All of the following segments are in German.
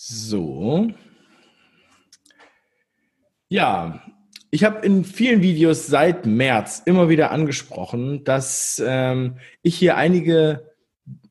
So. Ja, ich habe in vielen Videos seit März immer wieder angesprochen, dass ähm, ich hier einige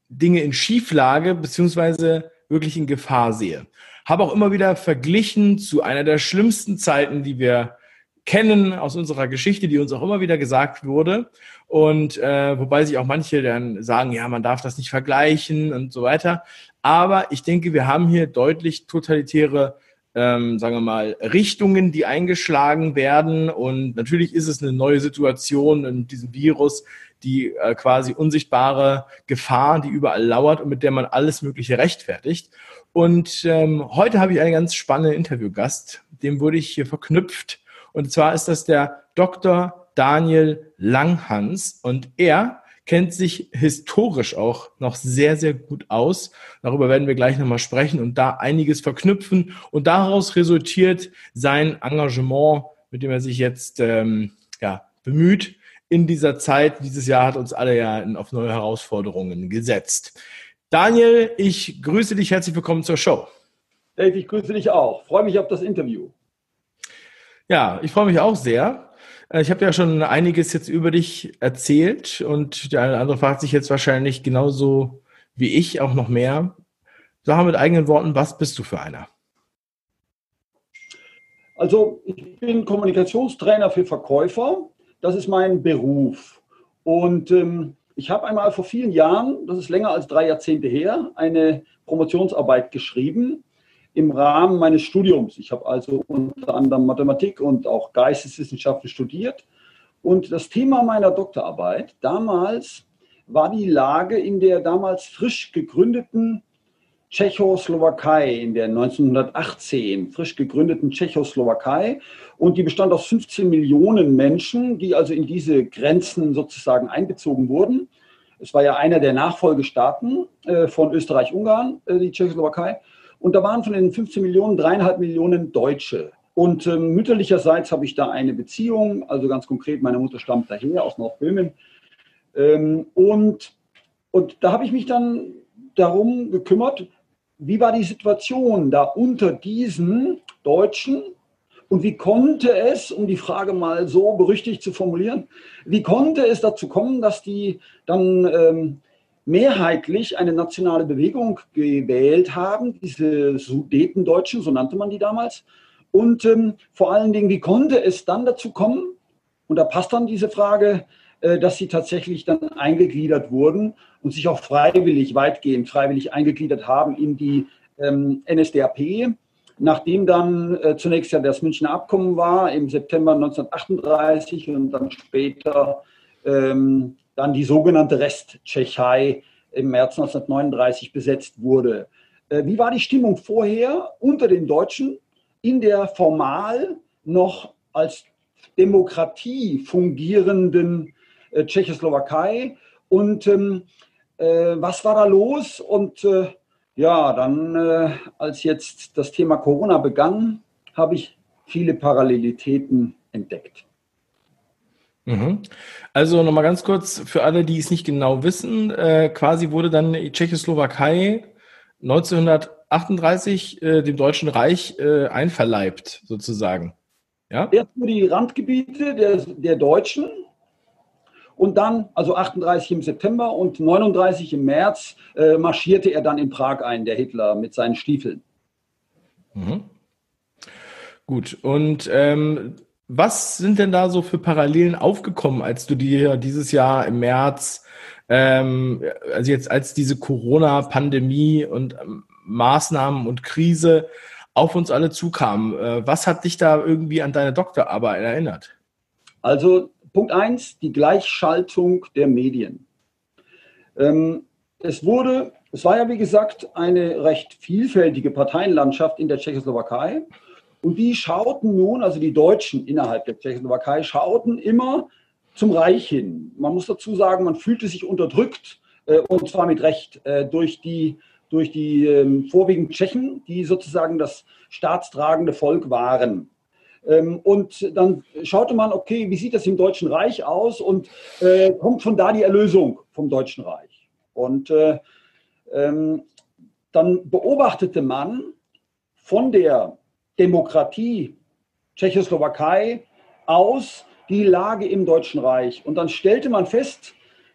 Dinge in Schieflage beziehungsweise wirklich in Gefahr sehe. Habe auch immer wieder verglichen zu einer der schlimmsten Zeiten, die wir kennen aus unserer Geschichte, die uns auch immer wieder gesagt wurde. Und äh, wobei sich auch manche dann sagen, ja, man darf das nicht vergleichen und so weiter. Aber ich denke, wir haben hier deutlich totalitäre, ähm, sagen wir mal, Richtungen, die eingeschlagen werden. Und natürlich ist es eine neue Situation in diesem Virus, die äh, quasi unsichtbare Gefahr, die überall lauert und mit der man alles Mögliche rechtfertigt. Und ähm, heute habe ich einen ganz spannenden Interviewgast, dem wurde ich hier verknüpft und zwar ist das der Dr. Daniel Langhans und er kennt sich historisch auch noch sehr, sehr gut aus. Darüber werden wir gleich nochmal sprechen und da einiges verknüpfen. Und daraus resultiert sein Engagement, mit dem er sich jetzt ähm, ja, bemüht in dieser Zeit. Dieses Jahr hat uns alle ja auf neue Herausforderungen gesetzt. Daniel, ich grüße dich, herzlich willkommen zur Show. Dave, ich grüße dich auch. Freue mich auf das Interview. Ja, ich freue mich auch sehr. Äh, ich habe ja schon einiges jetzt über dich erzählt und der eine oder andere fragt sich jetzt wahrscheinlich genauso wie ich auch noch mehr. Sag mal mit eigenen Worten, was bist du für einer? Also ich bin Kommunikationstrainer für Verkäufer. Das ist mein Beruf. Und ähm, ich habe einmal vor vielen Jahren, das ist länger als drei Jahrzehnte her, eine Promotionsarbeit geschrieben im Rahmen meines Studiums. Ich habe also unter anderem Mathematik und auch Geisteswissenschaften studiert. Und das Thema meiner Doktorarbeit damals war die Lage in der damals frisch gegründeten Tschechoslowakei, in der 1918 frisch gegründeten Tschechoslowakei. Und die bestand aus 15 Millionen Menschen, die also in diese Grenzen sozusagen einbezogen wurden. Es war ja einer der Nachfolgestaaten äh, von Österreich-Ungarn, äh, die Tschechoslowakei. Und da waren von den 15 Millionen dreieinhalb Millionen Deutsche. Und ähm, mütterlicherseits habe ich da eine Beziehung, also ganz konkret, meine Mutter stammt daher aus Nordböhmen. Ähm, und, und da habe ich mich dann darum gekümmert, wie war die Situation da unter diesen Deutschen und wie konnte es, um die Frage mal so berüchtigt zu formulieren, wie konnte es dazu kommen, dass die dann ähm, mehrheitlich eine nationale Bewegung gewählt haben, diese Sudetendeutschen, so nannte man die damals. Und ähm, vor allen Dingen, wie konnte es dann dazu kommen, und da passt dann diese Frage, äh, dass sie tatsächlich dann eingegliedert wurden und sich auch freiwillig, weitgehend freiwillig eingegliedert haben in die ähm, NSDAP, nachdem dann äh, zunächst ja das Münchner Abkommen war im September 1938 und dann später ähm, dann die sogenannte Resttschechei im März 1939 besetzt wurde. Äh, wie war die Stimmung vorher unter den Deutschen in der formal noch als Demokratie fungierenden äh, Tschechoslowakei? Und ähm, äh, was war da los? Und äh, ja, dann, äh, als jetzt das Thema Corona begann, habe ich viele Parallelitäten entdeckt. Mhm. Also nochmal ganz kurz für alle, die es nicht genau wissen, äh, quasi wurde dann die Tschechoslowakei 1938 äh, dem Deutschen Reich äh, einverleibt, sozusagen. Ja? Erst nur die Randgebiete der, der Deutschen und dann, also 38 im September und 39 im März, äh, marschierte er dann in Prag ein, der Hitler, mit seinen Stiefeln. Mhm. Gut, und ähm, was sind denn da so für Parallelen aufgekommen, als du dir dieses Jahr im März, ähm, also jetzt als diese Corona-Pandemie und ähm, Maßnahmen und Krise auf uns alle zukam? Äh, was hat dich da irgendwie an deine Doktorarbeit erinnert? Also Punkt eins: die Gleichschaltung der Medien. Ähm, es wurde, es war ja wie gesagt eine recht vielfältige Parteienlandschaft in der Tschechoslowakei. Und die schauten nun, also die Deutschen innerhalb der Tschechoslowakei, schauten immer zum Reich hin. Man muss dazu sagen, man fühlte sich unterdrückt, äh, und zwar mit Recht, äh, durch die, durch die ähm, vorwiegend Tschechen, die sozusagen das staatstragende Volk waren. Ähm, und dann schaute man, okay, wie sieht das im Deutschen Reich aus und äh, kommt von da die Erlösung vom Deutschen Reich. Und äh, ähm, dann beobachtete man, von der Demokratie Tschechoslowakei aus die Lage im Deutschen Reich. Und dann stellte man fest,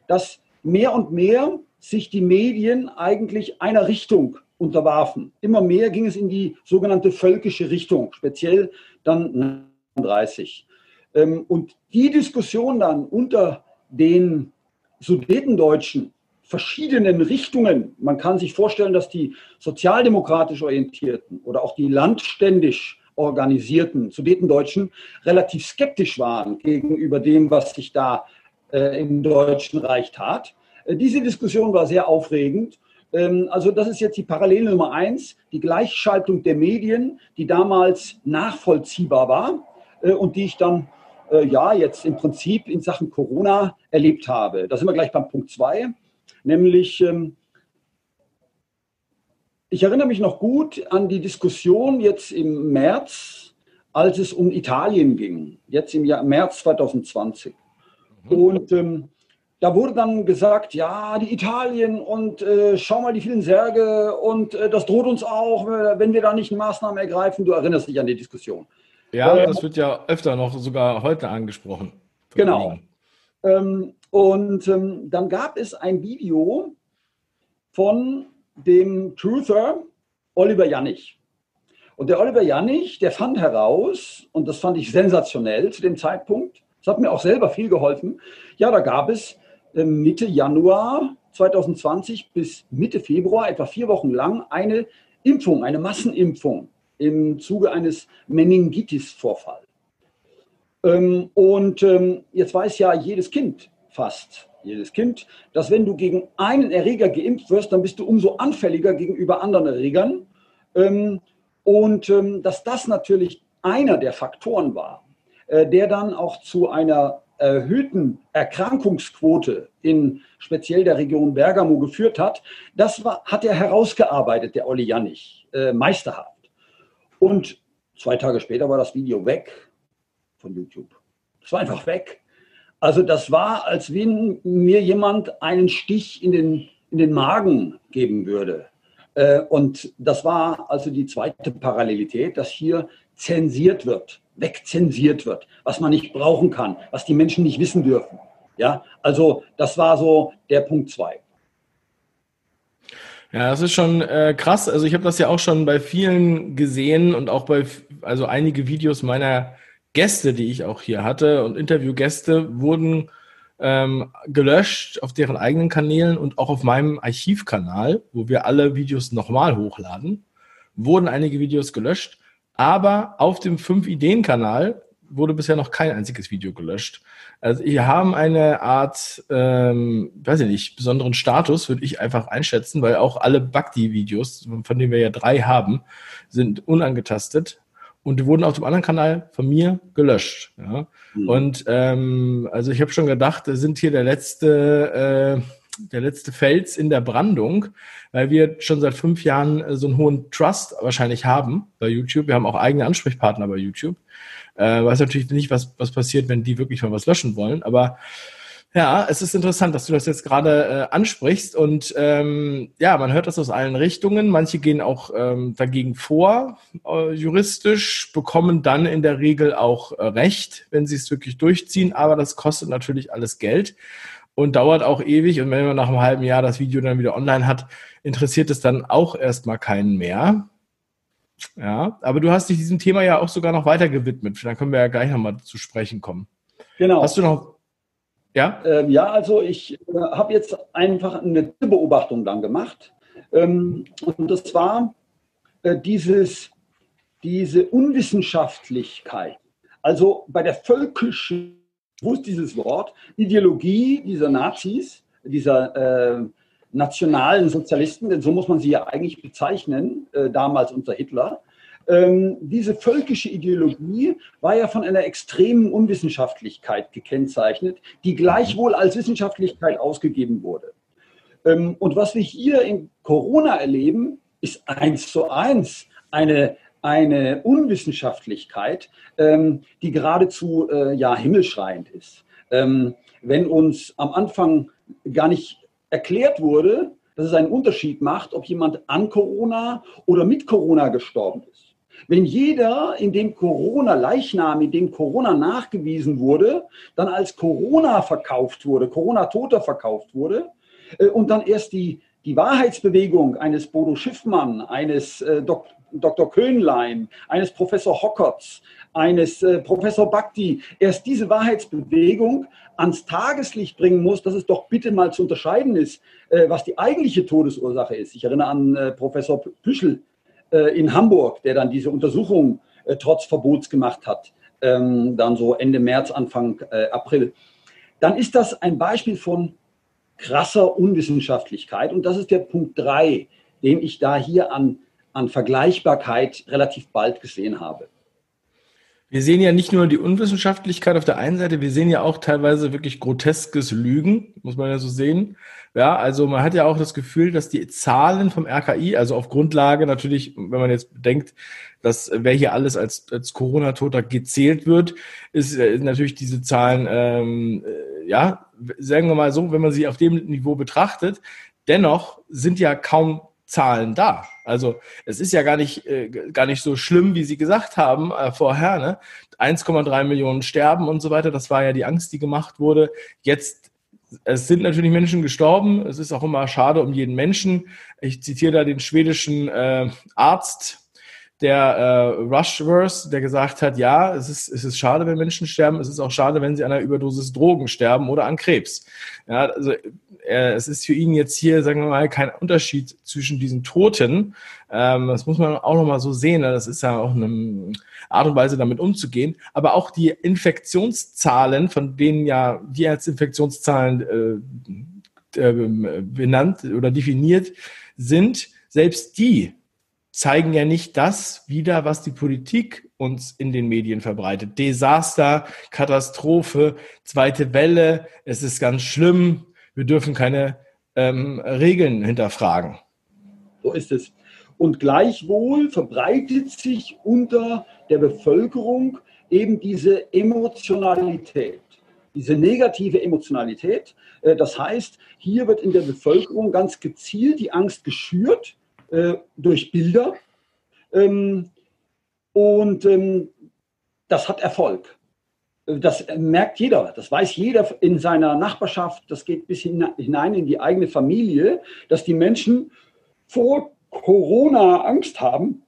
dass mehr und mehr sich die Medien eigentlich einer Richtung unterwarfen. Immer mehr ging es in die sogenannte völkische Richtung, speziell dann 30. Ähm, und die Diskussion dann unter den Sudetendeutschen verschiedenen Richtungen, man kann sich vorstellen, dass die sozialdemokratisch orientierten oder auch die landständisch organisierten Sudetendeutschen relativ skeptisch waren gegenüber dem, was sich da äh, im Deutschen Reich tat. Äh, diese Diskussion war sehr aufregend. Ähm, also das ist jetzt die Parallele Nummer eins, die Gleichschaltung der Medien, die damals nachvollziehbar war äh, und die ich dann äh, ja jetzt im Prinzip in Sachen Corona erlebt habe. Da sind wir gleich beim Punkt zwei, nämlich ähm, ich erinnere mich noch gut an die Diskussion jetzt im März, als es um Italien ging, jetzt im Jahr, März 2020. Mhm. Und ähm, da wurde dann gesagt, ja, die Italien und äh, schau mal die vielen Särge und äh, das droht uns auch, wenn wir da nicht Maßnahmen ergreifen. Du erinnerst dich an die Diskussion. Ja, ähm, das wird ja öfter noch sogar heute angesprochen. Genau. Ähm, und ähm, dann gab es ein Video von dem Truther Oliver Jannig. Und der Oliver Jannig, der fand heraus, und das fand ich sensationell zu dem Zeitpunkt, das hat mir auch selber viel geholfen, ja, da gab es äh, Mitte Januar 2020 bis Mitte Februar, etwa vier Wochen lang, eine Impfung, eine Massenimpfung im Zuge eines Meningitis-Vorfalls. Ähm, und ähm, jetzt weiß ja jedes Kind fast, jedes Kind, dass wenn du gegen einen Erreger geimpft wirst, dann bist du umso anfälliger gegenüber anderen Erregern. Ähm, und ähm, dass das natürlich einer der Faktoren war, äh, der dann auch zu einer erhöhten Erkrankungsquote in speziell der Region Bergamo geführt hat, das war, hat er herausgearbeitet, der Olli Jannig, äh, meisterhaft. Und zwei Tage später war das Video weg von YouTube. Es war einfach weg. Also das war, als wenn mir jemand einen Stich in den, in den Magen geben würde. Äh, und das war also die zweite Parallelität, dass hier zensiert wird, wegzensiert wird, was man nicht brauchen kann, was die Menschen nicht wissen dürfen. Ja, also das war so der Punkt zwei. Ja, das ist schon äh, krass. Also ich habe das ja auch schon bei vielen gesehen und auch bei also einige Videos meiner Gäste, die ich auch hier hatte und Interviewgäste wurden ähm, gelöscht auf deren eigenen Kanälen und auch auf meinem Archivkanal, wo wir alle Videos nochmal hochladen, wurden einige Videos gelöscht. Aber auf dem 5-Ideen-Kanal wurde bisher noch kein einziges Video gelöscht. Also wir haben eine Art, ähm, weiß ich nicht, besonderen Status, würde ich einfach einschätzen, weil auch alle Bhakti-Videos, von denen wir ja drei haben, sind unangetastet und die wurden auf dem anderen Kanal von mir gelöscht. Ja? Mhm. Und ähm, also ich habe schon gedacht, wir sind hier der letzte, äh, der letzte Fels in der Brandung, weil wir schon seit fünf Jahren äh, so einen hohen Trust wahrscheinlich haben bei YouTube. Wir haben auch eigene Ansprechpartner bei YouTube. Äh, weiß natürlich nicht, was, was passiert, wenn die wirklich mal was löschen wollen, aber ja, es ist interessant, dass du das jetzt gerade äh, ansprichst und ähm, ja, man hört das aus allen Richtungen. Manche gehen auch ähm, dagegen vor, äh, juristisch, bekommen dann in der Regel auch äh, Recht, wenn sie es wirklich durchziehen, aber das kostet natürlich alles Geld und dauert auch ewig und wenn man nach einem halben Jahr das Video dann wieder online hat, interessiert es dann auch erstmal keinen mehr. Ja, aber du hast dich diesem Thema ja auch sogar noch weiter gewidmet. Dann können wir ja gleich nochmal zu sprechen kommen. Genau. Hast du noch ja? Ähm, ja, also ich äh, habe jetzt einfach eine Beobachtung dann gemacht. Ähm, und das war äh, dieses, diese Unwissenschaftlichkeit. Also bei der völkischen, wo ist dieses Wort, Ideologie dieser Nazis, dieser äh, nationalen Sozialisten, denn so muss man sie ja eigentlich bezeichnen, äh, damals unter Hitler, ähm, diese völkische Ideologie war ja von einer extremen Unwissenschaftlichkeit gekennzeichnet, die gleichwohl als Wissenschaftlichkeit ausgegeben wurde. Ähm, und was wir hier in Corona erleben, ist eins zu eins eine, eine Unwissenschaftlichkeit, ähm, die geradezu äh, ja, himmelschreiend ist. Ähm, wenn uns am Anfang gar nicht erklärt wurde, dass es einen Unterschied macht, ob jemand an Corona oder mit Corona gestorben ist. Wenn jeder, in dem Corona Leichnam, in dem Corona nachgewiesen wurde, dann als Corona verkauft wurde, Corona-Toter verkauft wurde äh, und dann erst die, die Wahrheitsbewegung eines Bodo Schiffmann, eines äh, Dok Dr. Köhnlein, eines Professor Hockerts, eines äh, Professor Bhakti, erst diese Wahrheitsbewegung ans Tageslicht bringen muss, dass es doch bitte mal zu unterscheiden ist, äh, was die eigentliche Todesursache ist. Ich erinnere an äh, Professor Püschel in Hamburg, der dann diese Untersuchung äh, trotz Verbots gemacht hat, ähm, dann so Ende März, Anfang äh, April. Dann ist das ein Beispiel von krasser Unwissenschaftlichkeit und das ist der Punkt 3, den ich da hier an, an Vergleichbarkeit relativ bald gesehen habe. Wir sehen ja nicht nur die Unwissenschaftlichkeit auf der einen Seite, wir sehen ja auch teilweise wirklich groteskes Lügen, muss man ja so sehen. Ja, also man hat ja auch das Gefühl, dass die Zahlen vom RKI, also auf Grundlage natürlich, wenn man jetzt bedenkt, dass wer hier alles als, als Corona-Toter gezählt wird, ist, ist äh, natürlich diese Zahlen, ähm, äh, ja, sagen wir mal so, wenn man sie auf dem Niveau betrachtet, dennoch sind ja kaum Zahlen da. Also es ist ja gar nicht, äh, gar nicht so schlimm, wie Sie gesagt haben äh, vorher. Ne? 1,3 Millionen sterben und so weiter. Das war ja die Angst, die gemacht wurde. Jetzt, es sind natürlich Menschen gestorben. Es ist auch immer schade um jeden Menschen. Ich zitiere da den schwedischen äh, Arzt, der äh, Rushverse, der gesagt hat, ja, es ist, es ist schade, wenn Menschen sterben, es ist auch schade, wenn sie an einer Überdosis Drogen sterben oder an Krebs. Ja, also äh, es ist für ihn jetzt hier, sagen wir mal, kein Unterschied zwischen diesen Toten. Ähm, das muss man auch nochmal so sehen. Ne? Das ist ja auch eine Art und Weise, damit umzugehen. Aber auch die Infektionszahlen, von denen ja die als Infektionszahlen äh, äh, benannt oder definiert sind, selbst die zeigen ja nicht das wieder, was die Politik uns in den Medien verbreitet. Desaster, Katastrophe, zweite Welle, es ist ganz schlimm, wir dürfen keine ähm, Regeln hinterfragen. So ist es. Und gleichwohl verbreitet sich unter der Bevölkerung eben diese Emotionalität, diese negative Emotionalität. Äh, das heißt, hier wird in der Bevölkerung ganz gezielt die Angst geschürt äh, durch Bilder. Ähm, und ähm, das hat Erfolg. Das merkt jeder, das weiß jeder in seiner Nachbarschaft, das geht bis hinein in die eigene Familie, dass die Menschen vor Corona Angst haben,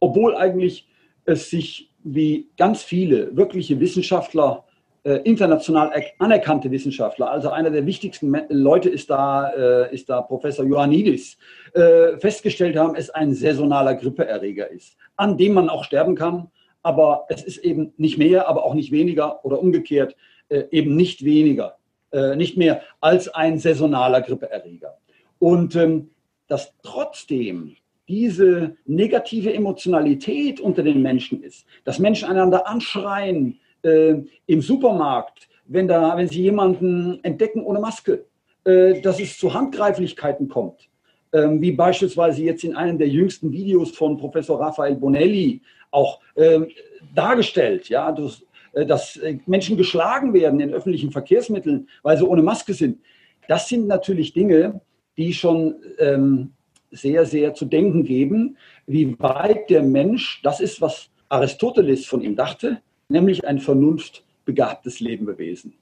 obwohl eigentlich es sich wie ganz viele wirkliche Wissenschaftler äh, international anerkannte Wissenschaftler, also einer der wichtigsten Leute ist da, äh, ist da Professor Ioannidis, äh, festgestellt haben, es ein saisonaler Grippeerreger ist, an dem man auch sterben kann, aber es ist eben nicht mehr, aber auch nicht weniger oder umgekehrt äh, eben nicht weniger, äh, nicht mehr als ein saisonaler Grippeerreger. Und ähm, dass trotzdem diese negative Emotionalität unter den Menschen ist, dass Menschen einander anschreien, äh, im Supermarkt, wenn, da, wenn Sie jemanden entdecken ohne Maske, äh, dass es zu Handgreiflichkeiten kommt. Ähm, wie beispielsweise jetzt in einem der jüngsten Videos von Professor Raphael Bonelli auch ähm, dargestellt, ja, dass, äh, dass äh, Menschen geschlagen werden in öffentlichen Verkehrsmitteln, weil sie ohne Maske sind. Das sind natürlich Dinge, die schon ähm, sehr, sehr zu denken geben, wie weit der Mensch, das ist, was Aristoteles von ihm dachte, nämlich ein vernunftbegabtes Lebewesen.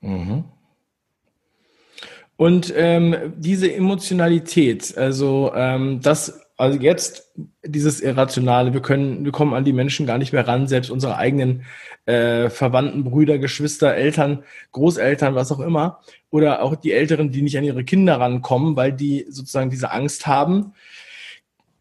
Mhm. Und ähm, diese Emotionalität, also ähm, das, also jetzt dieses Irrationale, wir können, wir kommen an die Menschen gar nicht mehr ran, selbst unsere eigenen äh, Verwandten, Brüder, Geschwister, Eltern, Großeltern, was auch immer, oder auch die Älteren, die nicht an ihre Kinder rankommen, weil die sozusagen diese Angst haben.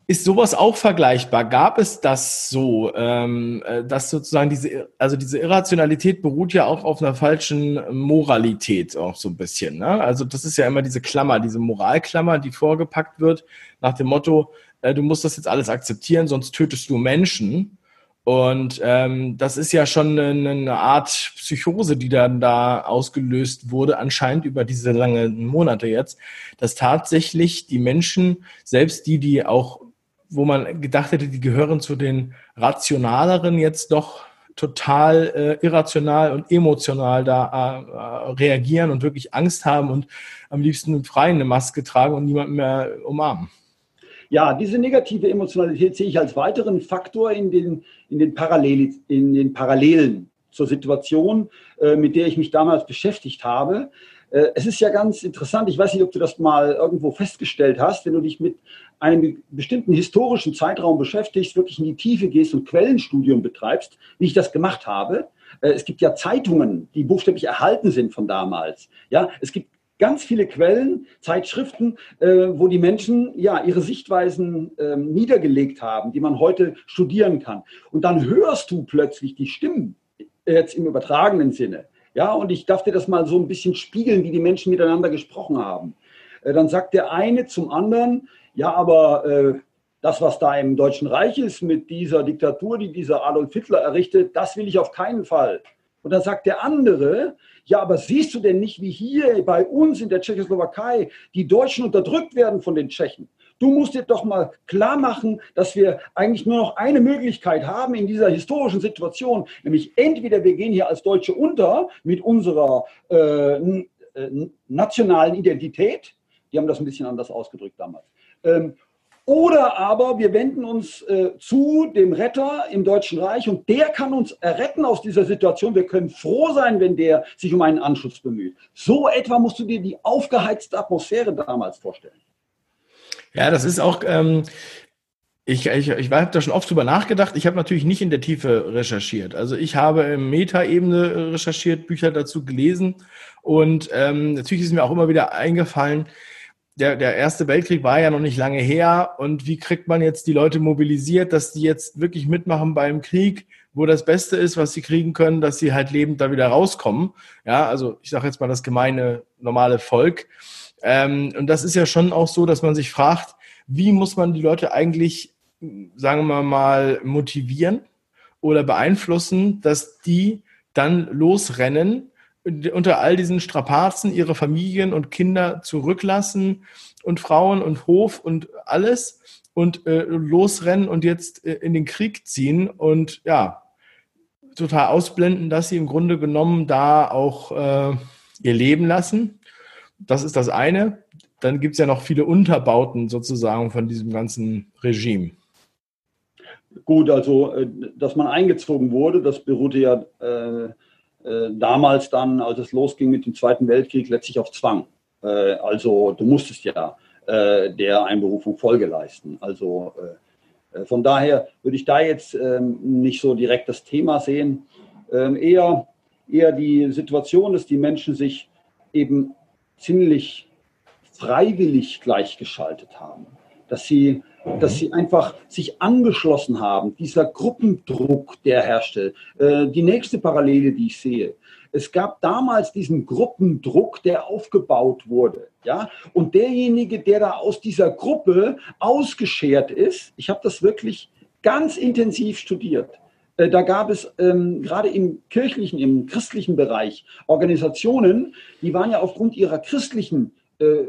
Ist sowas auch vergleichbar? Gab es das so, ähm, äh, dass sozusagen diese, also diese Irrationalität beruht ja auch auf einer falschen Moralität auch so ein bisschen. Ne? Also das ist ja immer diese Klammer, diese Moralklammer, die vorgepackt wird nach dem Motto, äh, du musst das jetzt alles akzeptieren, sonst tötest du Menschen. Und ähm, das ist ja schon eine, eine Art Psychose, die dann da ausgelöst wurde, anscheinend über diese langen Monate jetzt, dass tatsächlich die Menschen, selbst die, die auch wo man gedacht hätte, die gehören zu den rationaleren, jetzt doch total äh, irrational und emotional da äh, reagieren und wirklich Angst haben und am liebsten im Freien eine Maske tragen und niemanden mehr umarmen. Ja, diese negative Emotionalität sehe ich als weiteren Faktor in den, in den, Parallel, in den Parallelen zur Situation, äh, mit der ich mich damals beschäftigt habe. Äh, es ist ja ganz interessant, ich weiß nicht, ob du das mal irgendwo festgestellt hast, wenn du dich mit einem bestimmten historischen Zeitraum beschäftigst, wirklich in die Tiefe gehst und Quellenstudium betreibst, wie ich das gemacht habe. Äh, es gibt ja Zeitungen, die buchstäblich erhalten sind von damals. Ja, es gibt ganz viele Quellen, Zeitschriften, äh, wo die Menschen ja ihre Sichtweisen äh, niedergelegt haben, die man heute studieren kann. Und dann hörst du plötzlich die Stimmen jetzt im übertragenen Sinne. Ja, und ich darf dir das mal so ein bisschen spiegeln, wie die Menschen miteinander gesprochen haben. Äh, dann sagt der eine zum anderen, ja, aber äh, das, was da im Deutschen Reich ist mit dieser Diktatur, die dieser Adolf Hitler errichtet, das will ich auf keinen Fall. Und dann sagt der andere, ja, aber siehst du denn nicht, wie hier bei uns in der Tschechoslowakei die Deutschen unterdrückt werden von den Tschechen? Du musst dir doch mal klar machen, dass wir eigentlich nur noch eine Möglichkeit haben in dieser historischen Situation, nämlich entweder wir gehen hier als Deutsche unter mit unserer äh, äh nationalen Identität, die haben das ein bisschen anders ausgedrückt damals, oder aber wir wenden uns äh, zu dem Retter im Deutschen Reich und der kann uns erretten aus dieser Situation. Wir können froh sein, wenn der sich um einen Anschluss bemüht. So etwa musst du dir die aufgeheizte Atmosphäre damals vorstellen. Ja, das ist auch, ähm, ich, ich, ich habe da schon oft drüber nachgedacht. Ich habe natürlich nicht in der Tiefe recherchiert. Also ich habe Metaebene recherchiert, Bücher dazu gelesen und ähm, natürlich ist mir auch immer wieder eingefallen, der, der Erste Weltkrieg war ja noch nicht lange her und wie kriegt man jetzt die Leute mobilisiert, dass die jetzt wirklich mitmachen beim Krieg, wo das Beste ist, was sie kriegen können, dass sie halt lebend da wieder rauskommen. Ja, also ich sage jetzt mal das gemeine, normale Volk. Ähm, und das ist ja schon auch so, dass man sich fragt, wie muss man die Leute eigentlich, sagen wir mal, motivieren oder beeinflussen, dass die dann losrennen unter all diesen Strapazen ihre Familien und Kinder zurücklassen und Frauen und Hof und alles und äh, losrennen und jetzt äh, in den Krieg ziehen und ja, total ausblenden, dass sie im Grunde genommen da auch äh, ihr Leben lassen. Das ist das eine. Dann gibt es ja noch viele Unterbauten sozusagen von diesem ganzen Regime. Gut, also äh, dass man eingezogen wurde, das beruhte ja äh, damals dann, als es losging mit dem Zweiten Weltkrieg, letztlich auf Zwang. Äh, also du musstest ja äh, der Einberufung Folge leisten. Also äh, äh, von daher würde ich da jetzt ähm, nicht so direkt das Thema sehen, ähm, eher, eher die Situation, dass die Menschen sich eben ziemlich freiwillig gleichgeschaltet haben, dass sie dass sie einfach sich angeschlossen haben, dieser Gruppendruck, der herrschte. Äh, die nächste Parallele, die ich sehe, es gab damals diesen Gruppendruck, der aufgebaut wurde. Ja? Und derjenige, der da aus dieser Gruppe ausgeschert ist, ich habe das wirklich ganz intensiv studiert. Äh, da gab es ähm, gerade im kirchlichen, im christlichen Bereich Organisationen, die waren ja aufgrund ihrer christlichen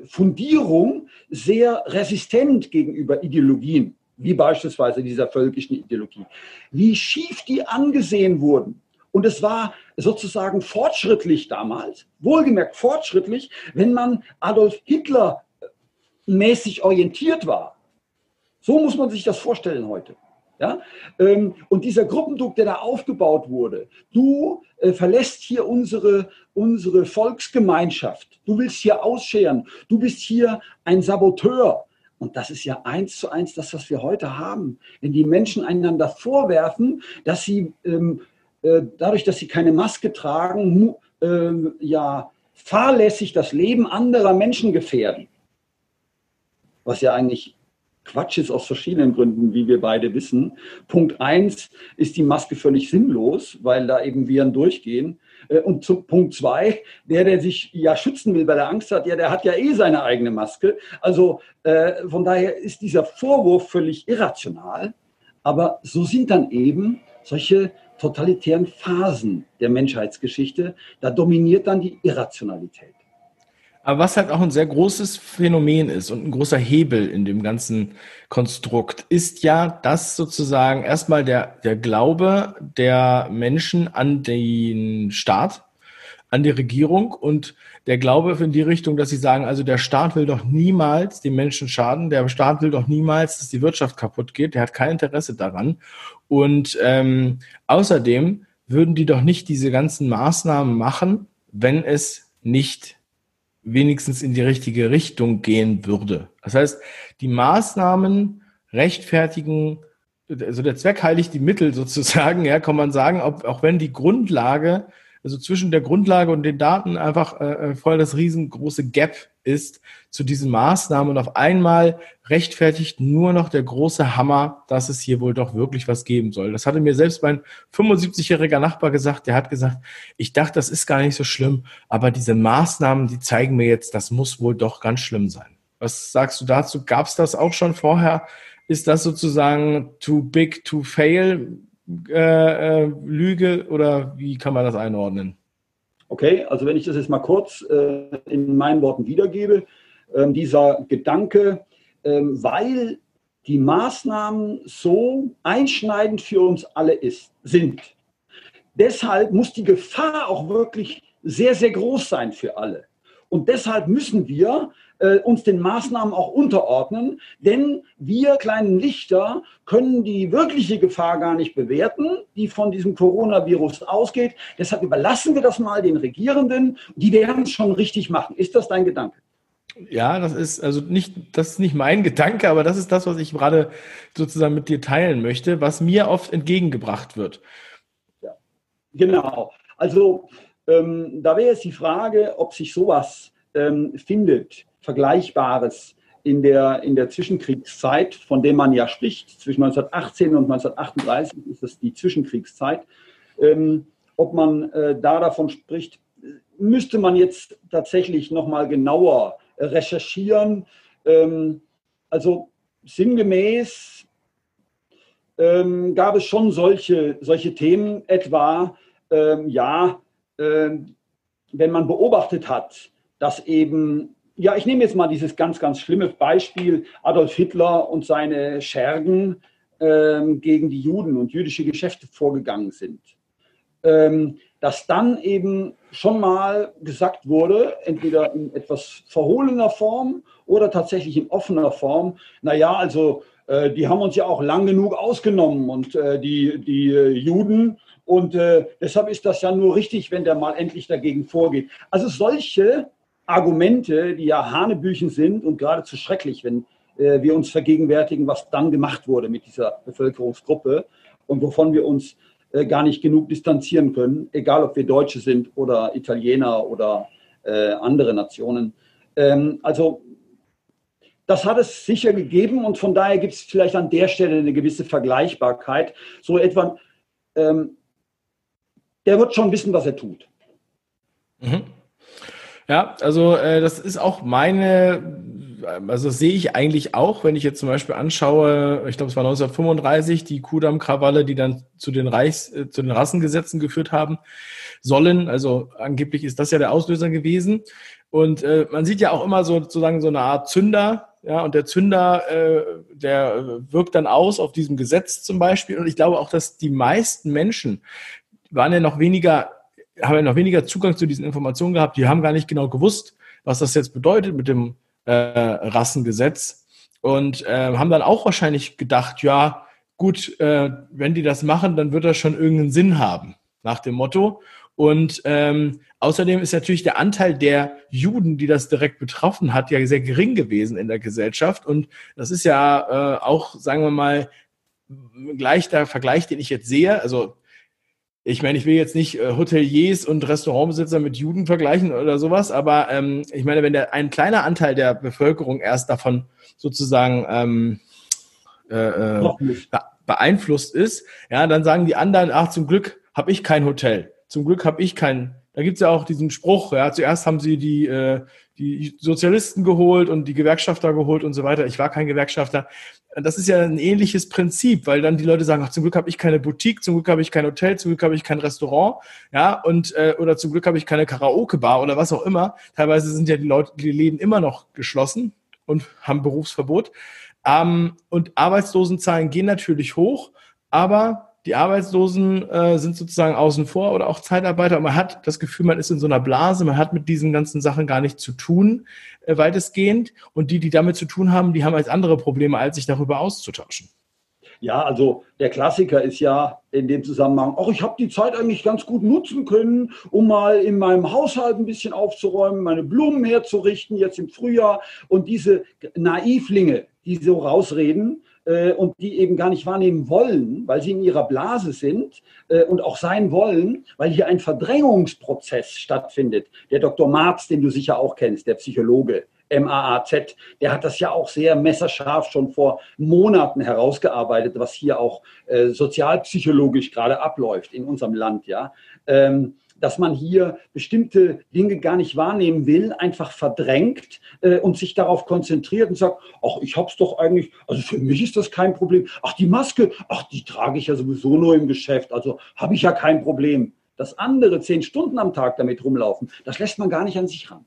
Fundierung sehr resistent gegenüber Ideologien, wie beispielsweise dieser völkischen Ideologie. Wie schief die angesehen wurden. Und es war sozusagen fortschrittlich damals, wohlgemerkt fortschrittlich, wenn man Adolf Hitler mäßig orientiert war. So muss man sich das vorstellen heute. Ja? Ähm, und dieser Gruppendruck, der da aufgebaut wurde, du äh, verlässt hier unsere, unsere Volksgemeinschaft, du willst hier ausscheren, du bist hier ein Saboteur. Und das ist ja eins zu eins das, was wir heute haben. Wenn die Menschen einander vorwerfen, dass sie ähm, äh, dadurch, dass sie keine Maske tragen, äh, ja fahrlässig das Leben anderer Menschen gefährden. Was ja eigentlich Quatsch ist aus verschiedenen Gründen, wie wir beide wissen. Punkt eins ist die Maske völlig sinnlos, weil da eben Viren durchgehen. Äh, und zu Punkt zwei, der, der sich ja schützen will, weil er Angst hat, ja, der hat ja eh seine eigene Maske. Also äh, von daher ist dieser Vorwurf völlig irrational. Aber so sind dann eben solche totalitären Phasen der Menschheitsgeschichte. Da dominiert dann die Irrationalität. Aber was halt auch ein sehr großes Phänomen ist und ein großer Hebel in dem ganzen Konstrukt, ist ja, dass sozusagen erstmal der, der Glaube der Menschen an den Staat, an die Regierung und der Glaube in die Richtung, dass sie sagen, also der Staat will doch niemals den Menschen schaden, der Staat will doch niemals, dass die Wirtschaft kaputt geht, der hat kein Interesse daran. Und ähm, außerdem würden die doch nicht diese ganzen Maßnahmen machen, wenn es nicht wenigstens in die richtige Richtung gehen würde. Das heißt, die Maßnahmen rechtfertigen, also der Zweck heiligt die Mittel sozusagen, ja, kann man sagen, ob, auch wenn die Grundlage also zwischen der Grundlage und den Daten einfach äh, äh, voll das riesengroße Gap ist zu diesen Maßnahmen und auf einmal rechtfertigt nur noch der große Hammer, dass es hier wohl doch wirklich was geben soll. Das hatte mir selbst mein 75-jähriger Nachbar gesagt, der hat gesagt, ich dachte, das ist gar nicht so schlimm, aber diese Maßnahmen, die zeigen mir jetzt, das muss wohl doch ganz schlimm sein. Was sagst du dazu? Gab es das auch schon vorher? Ist das sozusagen too big to fail? äh, äh, Lüge oder wie kann man das einordnen? Okay, also wenn ich das jetzt mal kurz äh, in meinen Worten wiedergebe, ähm, dieser Gedanke, ähm, weil die Maßnahmen so einschneidend für uns alle ist, sind. Deshalb muss die Gefahr auch wirklich sehr, sehr groß sein für alle. Und deshalb müssen wir äh, uns den Maßnahmen auch unterordnen, denn wir kleinen Lichter können die wirkliche Gefahr gar nicht bewerten, die von diesem Coronavirus ausgeht. Deshalb überlassen wir das mal den Regierenden, die werden es schon richtig machen. Ist das dein Gedanke? Ja, das ist also nicht, das ist nicht mein Gedanke, aber das ist das, was ich gerade sozusagen mit dir teilen möchte, was mir oft entgegengebracht wird. Ja, genau. Also ähm, da wäre jetzt die Frage, ob sich sowas ähm, findet Vergleichbares in der, in der Zwischenkriegszeit, von dem man ja spricht, zwischen 1918 und 1938 ist es die Zwischenkriegszeit. Ähm, ob man äh, da davon spricht, müsste man jetzt tatsächlich nochmal genauer recherchieren. Ähm, also sinngemäß ähm, gab es schon solche, solche Themen, etwa, ähm, ja, äh, wenn man beobachtet hat, dass eben ja, ich nehme jetzt mal dieses ganz, ganz schlimme Beispiel Adolf Hitler und seine Schergen ähm, gegen die Juden und jüdische Geschäfte vorgegangen sind. Ähm, dass dann eben schon mal gesagt wurde, entweder in etwas verhohlener Form oder tatsächlich in offener Form, naja, also äh, die haben uns ja auch lang genug ausgenommen und äh, die, die äh, Juden und äh, deshalb ist das ja nur richtig, wenn der mal endlich dagegen vorgeht. Also solche Argumente, die ja Hanebüchen sind und geradezu schrecklich, wenn äh, wir uns vergegenwärtigen, was dann gemacht wurde mit dieser Bevölkerungsgruppe und wovon wir uns äh, gar nicht genug distanzieren können, egal ob wir Deutsche sind oder Italiener oder äh, andere Nationen. Ähm, also das hat es sicher gegeben und von daher gibt es vielleicht an der Stelle eine gewisse Vergleichbarkeit. So etwa, ähm, der wird schon wissen, was er tut. Mhm. Ja, also äh, das ist auch meine, also das sehe ich eigentlich auch, wenn ich jetzt zum Beispiel anschaue, ich glaube es war 1935, die Kudamm-Krawalle, die dann zu den Reichs, äh, zu den Rassengesetzen geführt haben sollen. Also angeblich ist das ja der Auslöser gewesen. Und äh, man sieht ja auch immer so sozusagen so eine Art Zünder, ja, und der Zünder, äh, der wirkt dann aus auf diesem Gesetz zum Beispiel. Und ich glaube auch, dass die meisten Menschen waren ja noch weniger haben ja noch weniger Zugang zu diesen Informationen gehabt. Die haben gar nicht genau gewusst, was das jetzt bedeutet mit dem äh, Rassengesetz und äh, haben dann auch wahrscheinlich gedacht, ja, gut, äh, wenn die das machen, dann wird das schon irgendeinen Sinn haben, nach dem Motto. Und ähm, außerdem ist natürlich der Anteil der Juden, die das direkt betroffen hat, ja sehr gering gewesen in der Gesellschaft. Und das ist ja äh, auch, sagen wir mal, gleich der Vergleich, den ich jetzt sehe. Also ich meine, ich will jetzt nicht äh, Hoteliers und Restaurantbesitzer mit Juden vergleichen oder sowas, aber ähm, ich meine, wenn der ein kleiner Anteil der Bevölkerung erst davon sozusagen ähm, äh, äh, beeinflusst ist, ja, dann sagen die anderen, ach, zum Glück habe ich kein Hotel, zum Glück habe ich kein Da gibt's ja auch diesen Spruch, ja, zuerst haben sie die, äh, die Sozialisten geholt und die Gewerkschafter geholt und so weiter. Ich war kein Gewerkschafter. Das ist ja ein ähnliches Prinzip, weil dann die Leute sagen, ach, zum Glück habe ich keine Boutique, zum Glück habe ich kein Hotel, zum Glück habe ich kein Restaurant, ja, und äh, oder zum Glück habe ich keine Karaoke-Bar oder was auch immer. Teilweise sind ja die Leute, die Läden immer noch geschlossen und haben Berufsverbot. Ähm, und Arbeitslosenzahlen gehen natürlich hoch, aber die Arbeitslosen äh, sind sozusagen außen vor oder auch Zeitarbeiter. Und man hat das Gefühl, man ist in so einer Blase, man hat mit diesen ganzen Sachen gar nichts zu tun, äh, weitestgehend. Und die, die damit zu tun haben, die haben als andere Probleme, als sich darüber auszutauschen. Ja, also der Klassiker ist ja in dem Zusammenhang, ach, ich habe die Zeit eigentlich ganz gut nutzen können, um mal in meinem Haushalt ein bisschen aufzuräumen, meine Blumen herzurichten, jetzt im Frühjahr. Und diese Naivlinge, die so rausreden, äh, und die eben gar nicht wahrnehmen wollen, weil sie in ihrer Blase sind äh, und auch sein wollen, weil hier ein Verdrängungsprozess stattfindet. Der Dr. Marz, den du sicher auch kennst, der Psychologe, MAAZ, der hat das ja auch sehr messerscharf schon vor Monaten herausgearbeitet, was hier auch äh, sozialpsychologisch gerade abläuft in unserem Land, ja. Ähm, dass man hier bestimmte Dinge gar nicht wahrnehmen will, einfach verdrängt äh, und sich darauf konzentriert und sagt, ach, ich hab's doch eigentlich, also für mich ist das kein Problem. Ach, die Maske, ach, die trage ich ja sowieso nur im Geschäft, also habe ich ja kein Problem. Das andere zehn Stunden am Tag damit rumlaufen, das lässt man gar nicht an sich ran.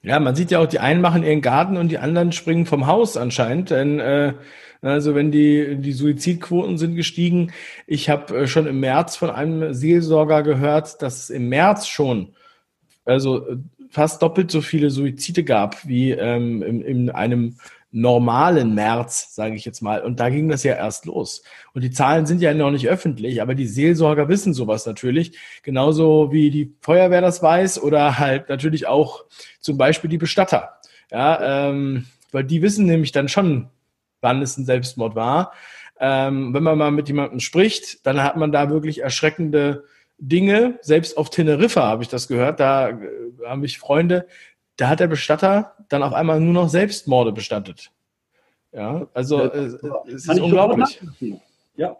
Ja, man sieht ja auch, die einen machen ihren Garten und die anderen springen vom Haus anscheinend. Denn äh, also wenn die, die Suizidquoten sind gestiegen. Ich habe äh, schon im März von einem Seelsorger gehört, dass es im März schon also äh, fast doppelt so viele Suizide gab wie ähm, in, in einem normalen März, sage ich jetzt mal. Und da ging das ja erst los. Und die Zahlen sind ja noch nicht öffentlich, aber die Seelsorger wissen sowas natürlich. Genauso wie die Feuerwehr das weiß oder halt natürlich auch zum Beispiel die Bestatter. Ja, ähm, weil die wissen nämlich dann schon, wann es ein Selbstmord war. Ähm, wenn man mal mit jemandem spricht, dann hat man da wirklich erschreckende Dinge. Selbst auf Teneriffa habe ich das gehört. Da äh, habe ich Freunde, da hat der Bestatter dann auf einmal nur noch Selbstmorde bestattet. Ja, also äh, es ist unglaublich. Ja,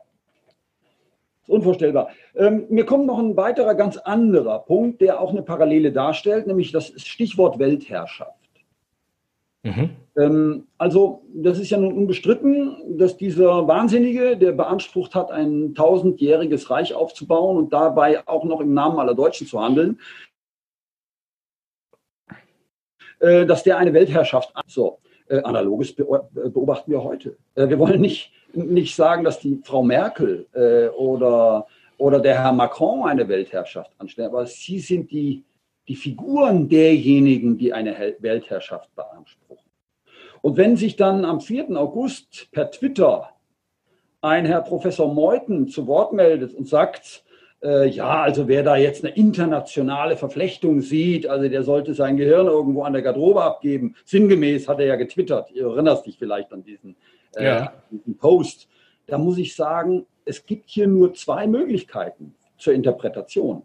ist unvorstellbar. Ähm, mir kommt noch ein weiterer ganz anderer Punkt, der auch eine Parallele darstellt, nämlich das Stichwort Weltherrschaft. Mhm. Ähm, also, das ist ja nun unbestritten, dass dieser Wahnsinnige, der beansprucht hat, ein tausendjähriges Reich aufzubauen und dabei auch noch im Namen aller Deutschen zu handeln, äh, dass der eine Weltherrschaft. So, äh, analoges beobachten wir heute. Äh, wir wollen nicht, nicht sagen, dass die Frau Merkel oder, oder der Herr Macron eine Weltherrschaft anstellen, aber sie sind die die Figuren derjenigen, die eine Weltherrschaft beanspruchen. Und wenn sich dann am 4. August per Twitter ein Herr Professor Meuthen zu Wort meldet und sagt, äh, ja, also wer da jetzt eine internationale Verflechtung sieht, also der sollte sein Gehirn irgendwo an der Garderobe abgeben. Sinngemäß hat er ja getwittert. Du erinnerst dich vielleicht an diesen, äh, ja. diesen Post. Da muss ich sagen, es gibt hier nur zwei Möglichkeiten zur Interpretation.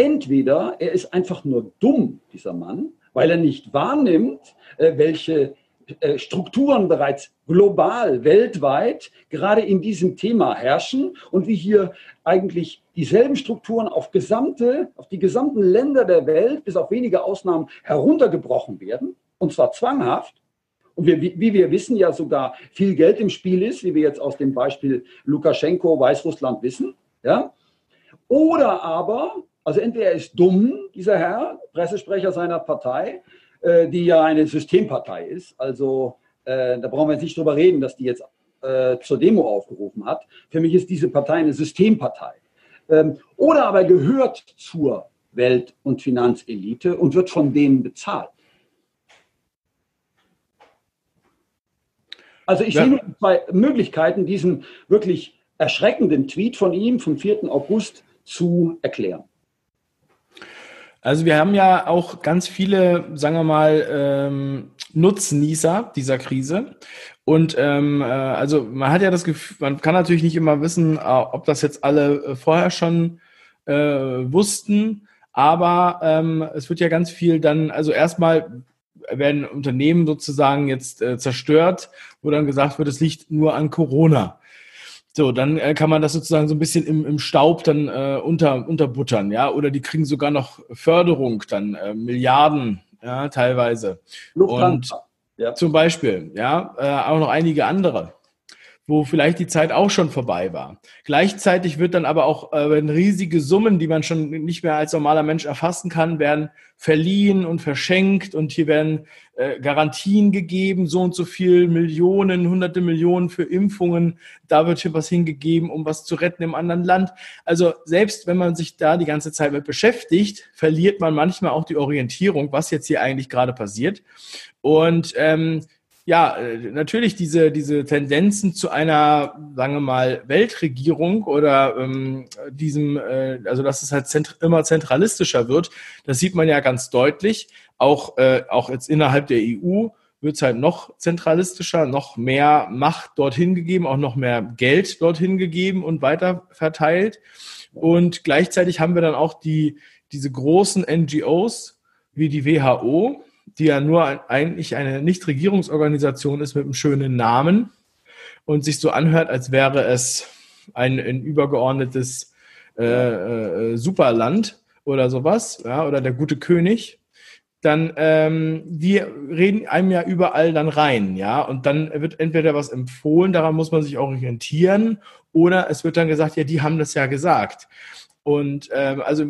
Entweder er ist einfach nur dumm, dieser Mann, weil er nicht wahrnimmt, äh, welche äh, Strukturen bereits global, weltweit gerade in diesem Thema herrschen und wie hier eigentlich dieselben Strukturen auf gesamte, auf die gesamten Länder der Welt, bis auf wenige Ausnahmen, heruntergebrochen werden, und zwar zwanghaft. Und wir, wie wir wissen, ja sogar viel Geld im Spiel ist, wie wir jetzt aus dem Beispiel Lukaschenko, Weißrussland wissen. Ja? Oder aber also entweder er ist dumm, dieser Herr, Pressesprecher seiner Partei, äh, die ja eine Systempartei ist. Also äh, da brauchen wir jetzt nicht drüber reden, dass die jetzt äh, zur Demo aufgerufen hat. Für mich ist diese Partei eine Systempartei. Ähm, oder aber gehört zur Welt- und Finanzelite und wird von denen bezahlt. Also ich ja. sehe nur zwei Möglichkeiten, diesen wirklich erschreckenden Tweet von ihm vom 4. August zu erklären. Also wir haben ja auch ganz viele, sagen wir mal, ähm, Nutznießer dieser Krise. Und ähm, äh, also man hat ja das Gefühl, man kann natürlich nicht immer wissen, äh, ob das jetzt alle äh, vorher schon äh, wussten, aber ähm, es wird ja ganz viel dann, also erstmal werden Unternehmen sozusagen jetzt äh, zerstört, wo dann gesagt wird, es liegt nur an Corona. So, dann äh, kann man das sozusagen so ein bisschen im, im Staub dann äh, unter, unterbuttern, ja, oder die kriegen sogar noch Förderung, dann äh, Milliarden, ja, teilweise. Lufthansa. Und ja. zum Beispiel, ja, äh, auch noch einige andere wo vielleicht die Zeit auch schon vorbei war. Gleichzeitig wird dann aber auch äh, werden riesige Summen, die man schon nicht mehr als normaler Mensch erfassen kann, werden verliehen und verschenkt und hier werden äh, Garantien gegeben, so und so viel Millionen, hunderte Millionen für Impfungen, da wird hier was hingegeben, um was zu retten im anderen Land. Also selbst wenn man sich da die ganze Zeit mit beschäftigt, verliert man manchmal auch die Orientierung, was jetzt hier eigentlich gerade passiert. Und ähm, ja, äh, natürlich diese, diese Tendenzen zu einer, sagen wir mal, Weltregierung oder ähm, diesem, äh, also dass es halt zent immer zentralistischer wird, das sieht man ja ganz deutlich. Auch, äh, auch jetzt innerhalb der EU wird es halt noch zentralistischer, noch mehr Macht dorthin gegeben, auch noch mehr Geld dorthin gegeben und weiter verteilt. Und gleichzeitig haben wir dann auch die, diese großen NGOs wie die WHO, die ja nur eigentlich eine Nichtregierungsorganisation ist mit einem schönen Namen und sich so anhört, als wäre es ein, ein übergeordnetes äh, äh, Superland oder sowas, ja, oder der gute König, dann ähm, die reden einem ja überall dann rein, ja, und dann wird entweder was empfohlen, daran muss man sich orientieren, oder es wird dann gesagt, ja, die haben das ja gesagt. Und ähm, also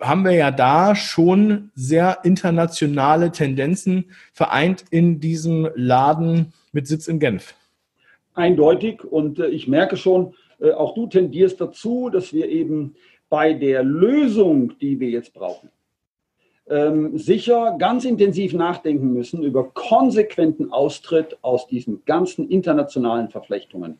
haben wir ja da schon sehr internationale Tendenzen vereint in diesem Laden mit Sitz in Genf. Eindeutig. Und äh, ich merke schon, äh, auch du tendierst dazu, dass wir eben bei der Lösung, die wir jetzt brauchen, ähm, sicher ganz intensiv nachdenken müssen über konsequenten Austritt aus diesen ganzen internationalen Verflechtungen.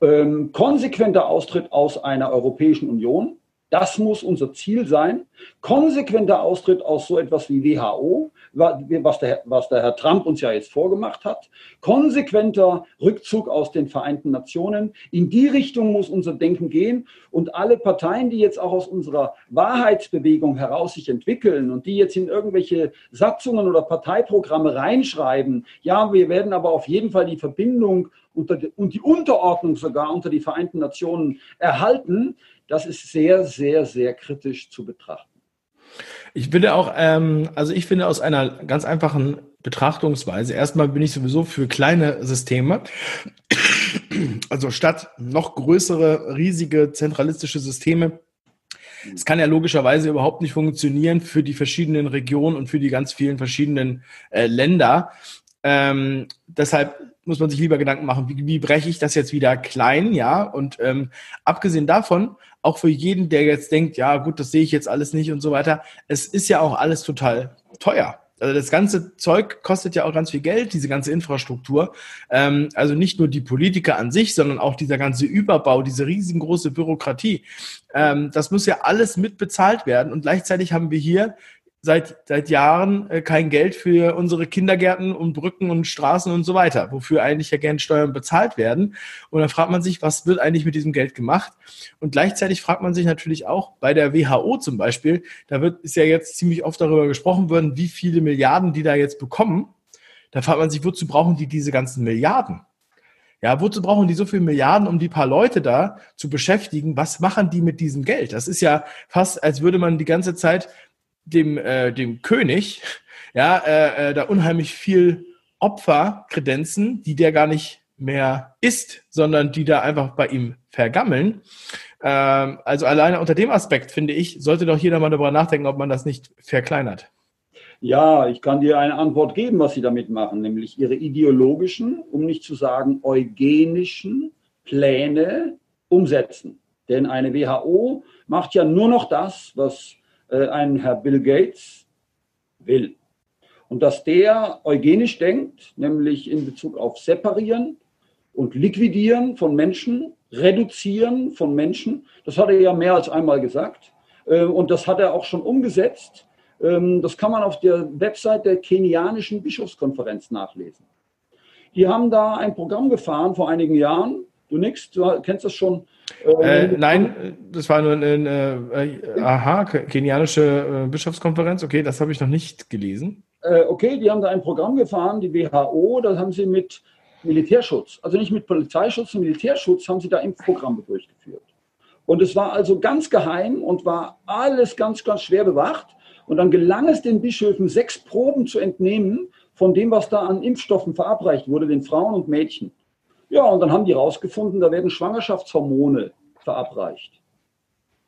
Ähm, konsequenter Austritt aus einer Europäischen Union, das muss unser Ziel sein. Konsequenter Austritt aus so etwas wie WHO, was der, was der Herr Trump uns ja jetzt vorgemacht hat. Konsequenter Rückzug aus den Vereinten Nationen. In die Richtung muss unser Denken gehen. Und alle Parteien, die jetzt auch aus unserer Wahrheitsbewegung heraus sich entwickeln und die jetzt in irgendwelche Satzungen oder Parteiprogramme reinschreiben, ja, wir werden aber auf jeden Fall die Verbindung und die Unterordnung sogar unter die Vereinten Nationen erhalten, das ist sehr, sehr, sehr kritisch zu betrachten. Ich finde auch, ähm, also ich finde aus einer ganz einfachen Betrachtungsweise, erstmal bin ich sowieso für kleine Systeme. Also statt noch größere, riesige, zentralistische Systeme. Es kann ja logischerweise überhaupt nicht funktionieren für die verschiedenen Regionen und für die ganz vielen verschiedenen äh, Länder. Ähm, deshalb muss man sich lieber Gedanken machen, wie, wie breche ich das jetzt wieder klein, ja? Und ähm, abgesehen davon, auch für jeden, der jetzt denkt, ja gut, das sehe ich jetzt alles nicht und so weiter, es ist ja auch alles total teuer. Also das ganze Zeug kostet ja auch ganz viel Geld, diese ganze Infrastruktur. Ähm, also nicht nur die Politiker an sich, sondern auch dieser ganze Überbau, diese riesengroße Bürokratie. Ähm, das muss ja alles mitbezahlt werden. Und gleichzeitig haben wir hier seit, seit Jahren äh, kein Geld für unsere Kindergärten und Brücken und Straßen und so weiter, wofür eigentlich ja gerne Steuern bezahlt werden. Und dann fragt man sich, was wird eigentlich mit diesem Geld gemacht? Und gleichzeitig fragt man sich natürlich auch bei der WHO zum Beispiel, da wird, ist ja jetzt ziemlich oft darüber gesprochen worden, wie viele Milliarden die da jetzt bekommen. Da fragt man sich, wozu brauchen die diese ganzen Milliarden? Ja, wozu brauchen die so viele Milliarden, um die paar Leute da zu beschäftigen? Was machen die mit diesem Geld? Das ist ja fast, als würde man die ganze Zeit dem, äh, dem König ja, äh, äh, da unheimlich viel Opfer kredenzen, die der gar nicht mehr ist, sondern die da einfach bei ihm vergammeln. Ähm, also alleine unter dem Aspekt, finde ich, sollte doch jeder mal darüber nachdenken, ob man das nicht verkleinert. Ja, ich kann dir eine Antwort geben, was sie damit machen, nämlich ihre ideologischen, um nicht zu sagen eugenischen Pläne umsetzen. Denn eine WHO macht ja nur noch das, was äh, ein Herr Bill Gates will. Und dass der eugenisch denkt, nämlich in Bezug auf Separieren und Liquidieren von Menschen, Reduzieren von Menschen, das hat er ja mehr als einmal gesagt. Äh, und das hat er auch schon umgesetzt. Ähm, das kann man auf der Website der kenianischen Bischofskonferenz nachlesen. Die haben da ein Programm gefahren vor einigen Jahren. Du nix, du kennst das schon, äh, nein, das war nur eine, eine äh, aha, kenianische äh, Bischofskonferenz. Okay, das habe ich noch nicht gelesen. Äh, okay, die haben da ein Programm gefahren, die WHO, da haben sie mit Militärschutz, also nicht mit Polizeischutz, sondern Militärschutz haben sie da Impfprogramme durchgeführt. Und es war also ganz geheim und war alles ganz, ganz schwer bewacht. Und dann gelang es den Bischöfen, sechs Proben zu entnehmen von dem, was da an Impfstoffen verabreicht wurde, den Frauen und Mädchen. Ja, und dann haben die herausgefunden, da werden Schwangerschaftshormone verabreicht.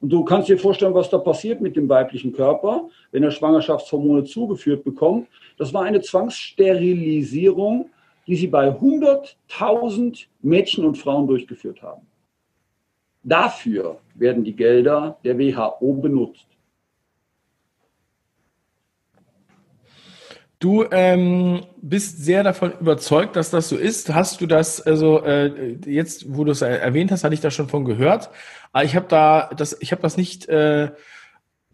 Und du kannst dir vorstellen, was da passiert mit dem weiblichen Körper, wenn er Schwangerschaftshormone zugeführt bekommt. Das war eine Zwangssterilisierung, die sie bei 100.000 Mädchen und Frauen durchgeführt haben. Dafür werden die Gelder der WHO benutzt. Du ähm, bist sehr davon überzeugt, dass das so ist. Hast du das, also äh, jetzt, wo du es erwähnt hast, hatte ich da schon von gehört. Aber ich habe da das, ich habe das nicht äh,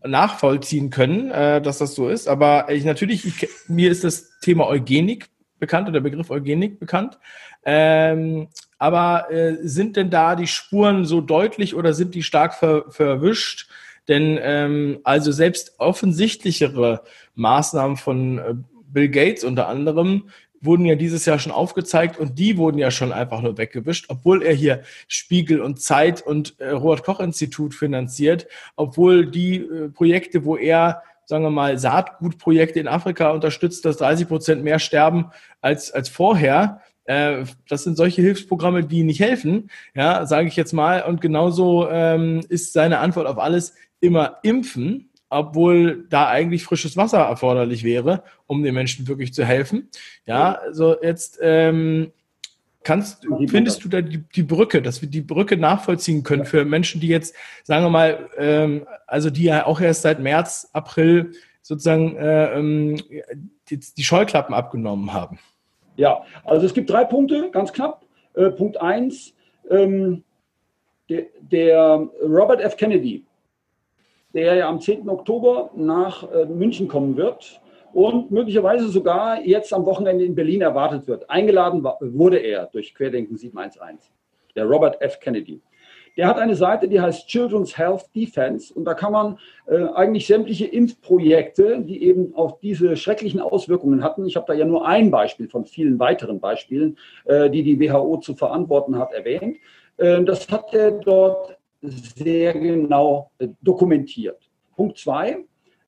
nachvollziehen können, äh, dass das so ist. Aber ich natürlich, ich, mir ist das Thema Eugenik bekannt oder der Begriff Eugenik bekannt. Ähm, aber äh, sind denn da die Spuren so deutlich oder sind die stark ver verwischt? Denn ähm, also selbst offensichtlichere Maßnahmen von äh, Bill Gates unter anderem wurden ja dieses Jahr schon aufgezeigt und die wurden ja schon einfach nur weggewischt, obwohl er hier Spiegel und Zeit und äh, Robert Koch Institut finanziert, obwohl die äh, Projekte, wo er sagen wir mal, Saatgutprojekte in Afrika unterstützt, dass 30 Prozent mehr sterben als, als vorher. Äh, das sind solche Hilfsprogramme, die nicht helfen, ja, sage ich jetzt mal. Und genauso ähm, ist seine Antwort auf alles immer impfen obwohl da eigentlich frisches Wasser erforderlich wäre, um den Menschen wirklich zu helfen. Ja, also jetzt ähm, kannst, findest du da die, die, Brücke, dass wir die Brücke nachvollziehen können für Menschen, die jetzt, sagen wir mal, ähm, also die ja auch erst seit März, April sozusagen äh, ähm, die, die, Scheuklappen abgenommen haben? Ja, also es gibt drei Punkte, ganz knapp. Äh, Punkt eins, ähm, der, der Robert F. Kennedy, der ja am 10. Oktober nach äh, München kommen wird und möglicherweise sogar jetzt am Wochenende in Berlin erwartet wird. Eingeladen wurde er durch Querdenken 711, der Robert F. Kennedy. Der hat eine Seite, die heißt Children's Health Defense und da kann man äh, eigentlich sämtliche Impfprojekte, die eben auch diese schrecklichen Auswirkungen hatten, ich habe da ja nur ein Beispiel von vielen weiteren Beispielen, äh, die die WHO zu verantworten hat, erwähnt. Äh, das hat er dort sehr genau äh, dokumentiert. Punkt zwei,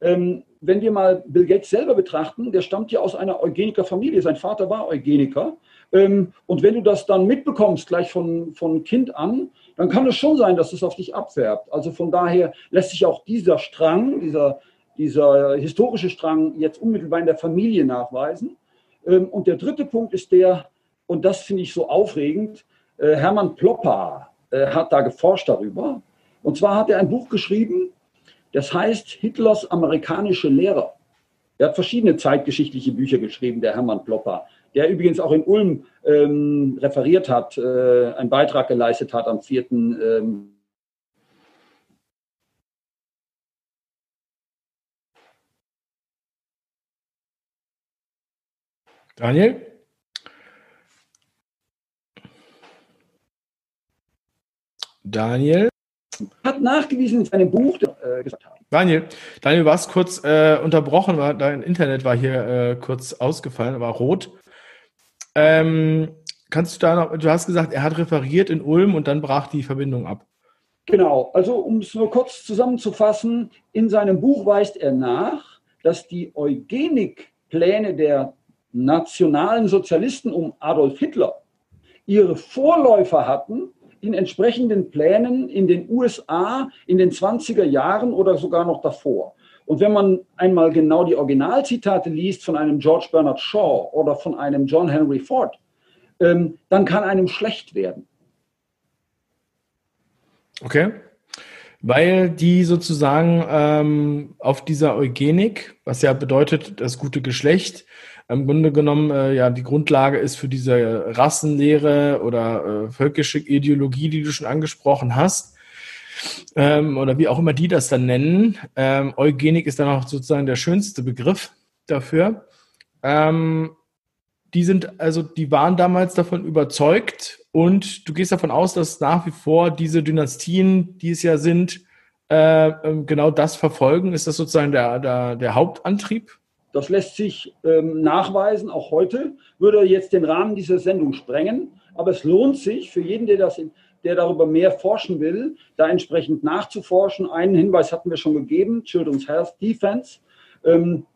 ähm, wenn wir mal Bill Gates selber betrachten, der stammt ja aus einer Eugenikerfamilie. Sein Vater war Eugeniker. Ähm, und wenn du das dann mitbekommst, gleich von, von Kind an, dann kann es schon sein, dass es auf dich abfärbt. Also von daher lässt sich auch dieser Strang, dieser, dieser historische Strang jetzt unmittelbar in der Familie nachweisen. Ähm, und der dritte Punkt ist der, und das finde ich so aufregend, äh, Hermann Ploppa, äh, hat da geforscht darüber. Und zwar hat er ein Buch geschrieben, das heißt Hitlers amerikanische Lehrer. Er hat verschiedene zeitgeschichtliche Bücher geschrieben, der Hermann Plopper, der übrigens auch in Ulm ähm, referiert hat, äh, einen Beitrag geleistet hat am 4. Ähm, Daniel? Daniel? Hat nachgewiesen in seinem Buch äh, gesagt haben. Daniel, Daniel, du warst kurz äh, unterbrochen, war, dein Internet war hier äh, kurz ausgefallen, war rot. Ähm, kannst du da noch, du hast gesagt, er hat referiert in Ulm und dann brach die Verbindung ab. Genau, also um es nur kurz zusammenzufassen, in seinem Buch weist er nach, dass die Eugenikpläne der nationalen Sozialisten um Adolf Hitler ihre Vorläufer hatten in entsprechenden Plänen in den USA in den 20er Jahren oder sogar noch davor. Und wenn man einmal genau die Originalzitate liest von einem George Bernard Shaw oder von einem John Henry Ford, ähm, dann kann einem schlecht werden. Okay. Weil die sozusagen ähm, auf dieser Eugenik, was ja bedeutet das gute Geschlecht, im Grunde genommen äh, ja die Grundlage ist für diese Rassenlehre oder äh, völkische Ideologie, die du schon angesprochen hast. Ähm, oder wie auch immer die das dann nennen. Ähm, Eugenik ist dann auch sozusagen der schönste Begriff dafür. Ähm, die sind, also die waren damals davon überzeugt und du gehst davon aus, dass nach wie vor diese Dynastien, die es ja sind, äh, ähm, genau das verfolgen. Ist das sozusagen der, der, der Hauptantrieb Das lässt sich ähm, nachweisen, auch heute. Würde jetzt den Rahmen dieser Sendung sprengen. Aber es lohnt sich für jeden, der, das in, der darüber mehr forschen will, da entsprechend nachzuforschen. Einen Hinweis hatten wir schon gegeben, Children's Health Defense. Ähm,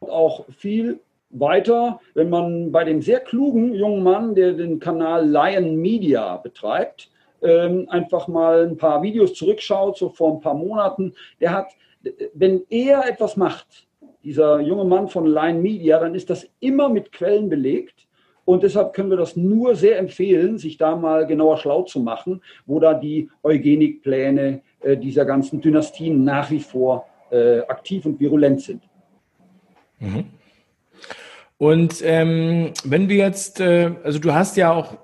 auch viel weiter, wenn man bei dem sehr klugen jungen Mann, der den Kanal Lion Media betreibt, ähm, einfach mal ein paar Videos zurückschaut, so vor ein paar Monaten, der hat, wenn er etwas macht, dieser junge Mann von Line Media, dann ist das immer mit Quellen belegt. Und deshalb können wir das nur sehr empfehlen, sich da mal genauer schlau zu machen, wo da die Eugenikpläne äh, dieser ganzen Dynastien nach wie vor äh, aktiv und virulent sind. Mhm. Und ähm, wenn wir jetzt, äh, also du hast ja auch,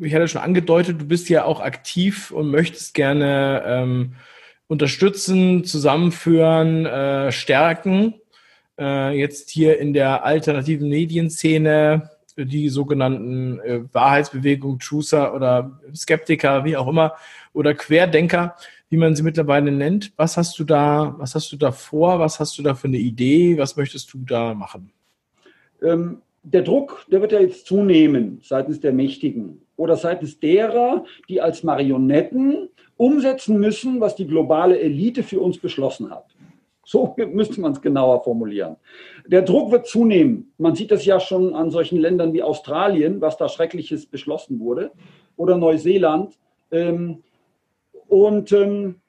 ich hatte schon angedeutet, du bist ja auch aktiv und möchtest gerne ähm, unterstützen, zusammenführen, äh, stärken. Äh, jetzt hier in der alternativen Medienszene die sogenannten äh, Wahrheitsbewegung, Chooser oder Skeptiker, wie auch immer, oder Querdenker, wie man sie mittlerweile nennt. Was hast du da, was hast du da vor? Was hast du da für eine Idee? Was möchtest du da machen? Ähm, der Druck, der wird ja jetzt zunehmen seitens der Mächtigen oder seitens derer, die als Marionetten umsetzen müssen, was die globale Elite für uns beschlossen hat. So müsste man es genauer formulieren. Der Druck wird zunehmen. Man sieht das ja schon an solchen Ländern wie Australien, was da Schreckliches beschlossen wurde, oder Neuseeland. Ähm, und ähm,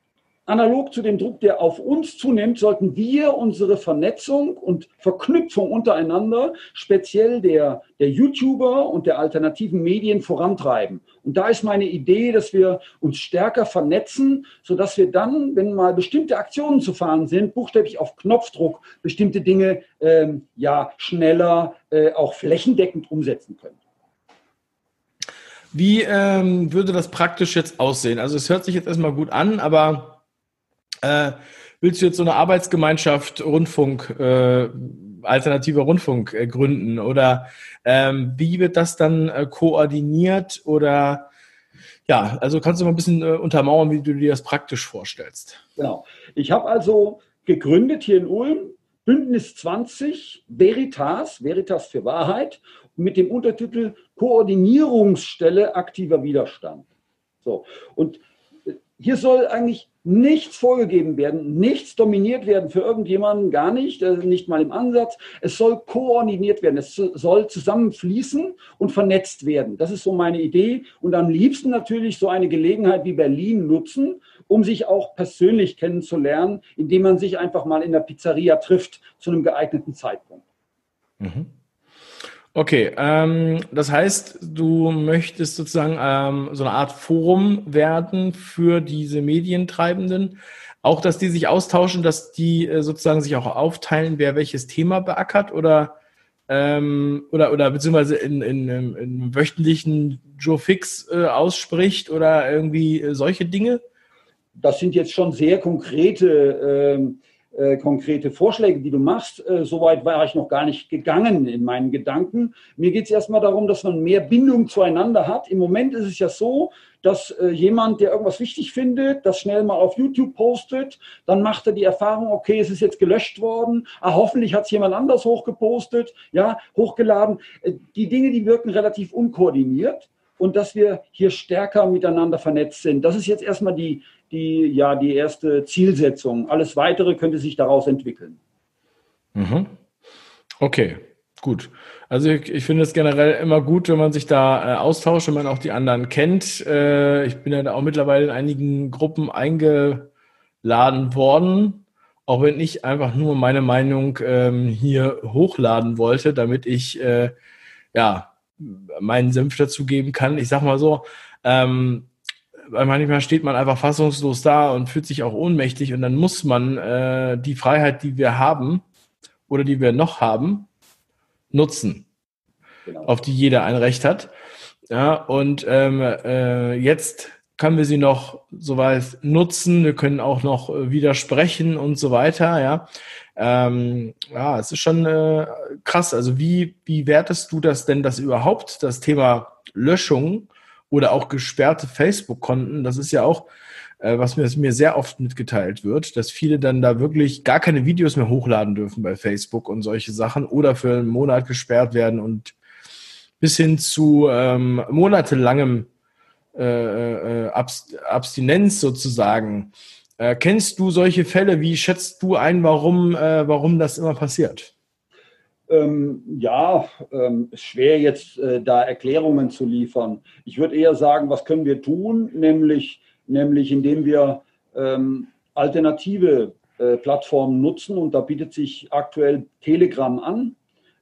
analog zu dem Druck, der auf uns zunimmt, sollten wir unsere Vernetzung und Verknüpfung untereinander, speziell der, der YouTuber und der alternativen Medien vorantreiben. Und da ist meine Idee, dass wir uns stärker vernetzen, sodass wir dann, wenn mal bestimmte Aktionen zu fahren sind, buchstäblich auf Knopfdruck bestimmte Dinge ähm, ja schneller, äh, auch flächendeckend umsetzen können. Wie ähm, würde das praktisch jetzt aussehen? Also es hört sich jetzt erstmal gut an, aber äh, willst du jetzt so eine Arbeitsgemeinschaft Rundfunk, äh, alternativer Rundfunk äh, gründen? Oder ähm, wie wird das dann äh, koordiniert? Oder ja, also kannst du mal ein bisschen äh, untermauern, wie du dir das praktisch vorstellst? Genau. Ich habe also gegründet hier in Ulm Bündnis 20 Veritas, Veritas für Wahrheit, mit dem Untertitel Koordinierungsstelle aktiver Widerstand. So, und hier soll eigentlich nichts vorgegeben werden, nichts dominiert werden für irgendjemanden, gar nicht, äh, nicht mal im Ansatz. Es soll koordiniert werden, es soll zusammenfließen und vernetzt werden. Das ist so meine Idee. Und am liebsten natürlich so eine Gelegenheit wie Berlin nutzen, um sich auch persönlich kennenzulernen, indem man sich einfach mal in der Pizzeria trifft zu einem geeigneten Zeitpunkt. Mhm. Okay, ähm, das heißt, du möchtest sozusagen ähm, so eine Art Forum werden für diese Medientreibenden. Auch, dass die sich austauschen, dass die äh, sozusagen sich auch aufteilen, wer welches Thema beackert oder ähm, oder oder beziehungsweise in, in, in, in wöchentlichen Joe Fix äh, ausspricht oder irgendwie äh, solche Dinge? Das sind jetzt schon sehr konkrete ähm, äh, konkrete Vorschläge, die du machst. Äh, Soweit war ich noch gar nicht gegangen in meinen Gedanken. Mir geht es erstmal darum, dass man mehr Bindung zueinander hat. Im Moment ist es ja so, dass äh, jemand, der irgendwas wichtig findet, das schnell mal auf YouTube postet, dann macht er die Erfahrung, okay, es ist jetzt gelöscht worden, ah, hoffentlich hat es jemand anders hochgepostet, ja, hochgeladen. Äh, die Dinge, die wirken relativ unkoordiniert und dass wir hier stärker miteinander vernetzt sind. Das ist jetzt erstmal die, die, ja, die erste Zielsetzung. Alles Weitere könnte sich daraus entwickeln. Mhm. Okay, gut. Also ich, ich finde es generell immer gut, wenn man sich da äh, austauscht, wenn man auch die anderen kennt. Äh, ich bin ja da auch mittlerweile in einigen Gruppen eingeladen worden, auch wenn ich einfach nur meine Meinung ähm, hier hochladen wollte, damit ich äh, ja meinen Senf dazugeben kann. Ich sag mal so, ähm, manchmal steht man einfach fassungslos da und fühlt sich auch ohnmächtig und dann muss man äh, die Freiheit, die wir haben oder die wir noch haben, nutzen, genau. auf die jeder ein Recht hat. Ja, und ähm, äh, jetzt können wir sie noch soweit nutzen, wir können auch noch äh, widersprechen und so weiter, ja. Ähm, ja, es ist schon äh, krass. Also wie, wie wertest du das denn, das überhaupt, das Thema Löschung oder auch gesperrte Facebook-Konten. Das ist ja auch äh, was mir, mir sehr oft mitgeteilt wird, dass viele dann da wirklich gar keine Videos mehr hochladen dürfen bei Facebook und solche Sachen oder für einen Monat gesperrt werden und bis hin zu ähm, monatelangem äh, äh, Abstinenz sozusagen. Äh, kennst du solche Fälle? Wie schätzt du ein, warum, äh, warum das immer passiert? Ähm, ja, ähm, schwer jetzt äh, da Erklärungen zu liefern. Ich würde eher sagen, was können wir tun, nämlich, nämlich indem wir ähm, alternative äh, Plattformen nutzen. Und da bietet sich aktuell Telegram an.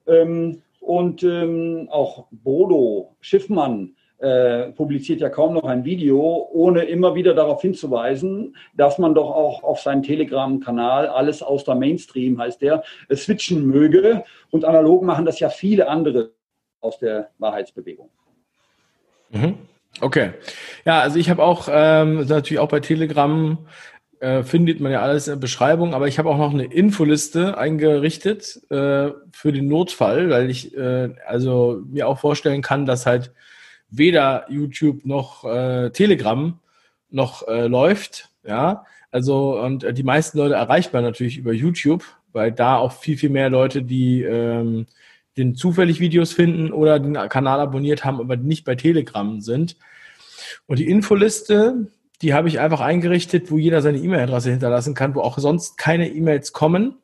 Ähm, und ähm, auch Bodo, Schiffmann äh, publiziert ja kaum noch ein Video, ohne immer wieder darauf hinzuweisen, dass man doch auch auf seinen Telegram-Kanal alles aus der Mainstream, heißt der, äh, switchen möge. Und analog machen das ja viele andere aus der Wahrheitsbewegung. Mhm. Okay. Ja, also ich habe auch ähm, natürlich auch bei Telegram äh, findet man ja alles in der Beschreibung, aber ich habe auch noch eine Infoliste eingerichtet äh, für den Notfall, weil ich äh, also mir auch vorstellen kann, dass halt weder YouTube noch äh, Telegram noch äh, läuft. Ja, also und äh, die meisten Leute erreicht man natürlich über YouTube, weil da auch viel, viel mehr Leute, die ähm, den zufällig Videos finden oder den Kanal abonniert haben, aber nicht bei Telegram sind. Und die Infoliste, die habe ich einfach eingerichtet, wo jeder seine E-Mail-Adresse hinterlassen kann, wo auch sonst keine E-Mails kommen.